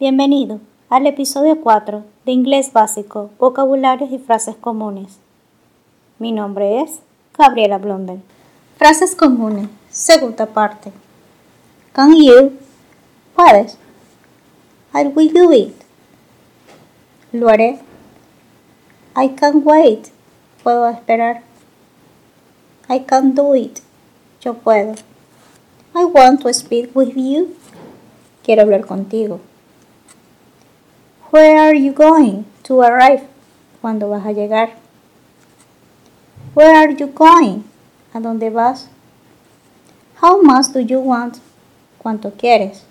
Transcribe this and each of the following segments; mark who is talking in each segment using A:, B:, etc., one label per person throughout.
A: Bienvenido al episodio 4 de Inglés Básico, Vocabularios y Frases Comunes. Mi nombre es Gabriela Blondel. Frases comunes, segunda parte. Can you? Puedes. I will do it. Lo haré. I can't wait. Puedo esperar. I can do it. Yo puedo. I want to speak with you. Quiero hablar contigo. Where are you going to arrive? ¿Cuándo vas a llegar? Where are you going? ¿A dónde vas? How much do you want? ¿Cuánto quieres?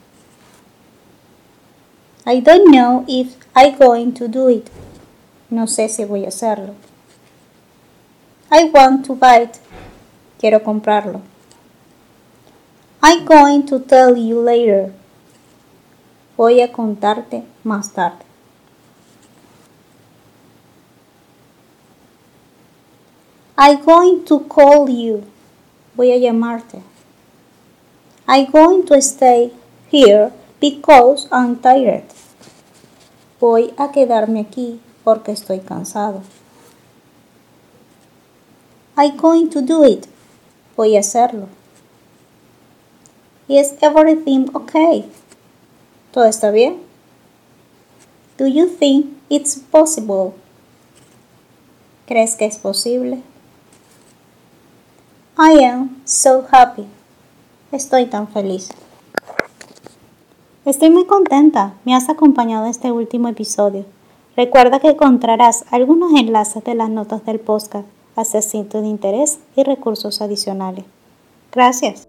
A: I don't know if I'm going to do it. No sé si voy a hacerlo. I want to buy it. Quiero comprarlo. I'm going to tell you later. Voy a contarte más tarde. I'm going to call you. Voy a llamarte. I'm going to stay here because I'm tired. Voy a quedarme aquí porque estoy cansado. I'm going to do it. Voy a hacerlo. Is everything okay? ¿Todo está bien? Do you think it's possible? ¿Crees que es posible? I am so happy. Estoy tan feliz. Estoy muy contenta. Me has acompañado en este último episodio. Recuerda que encontrarás algunos enlaces de las notas del podcast, asuntos de interés y recursos adicionales. Gracias.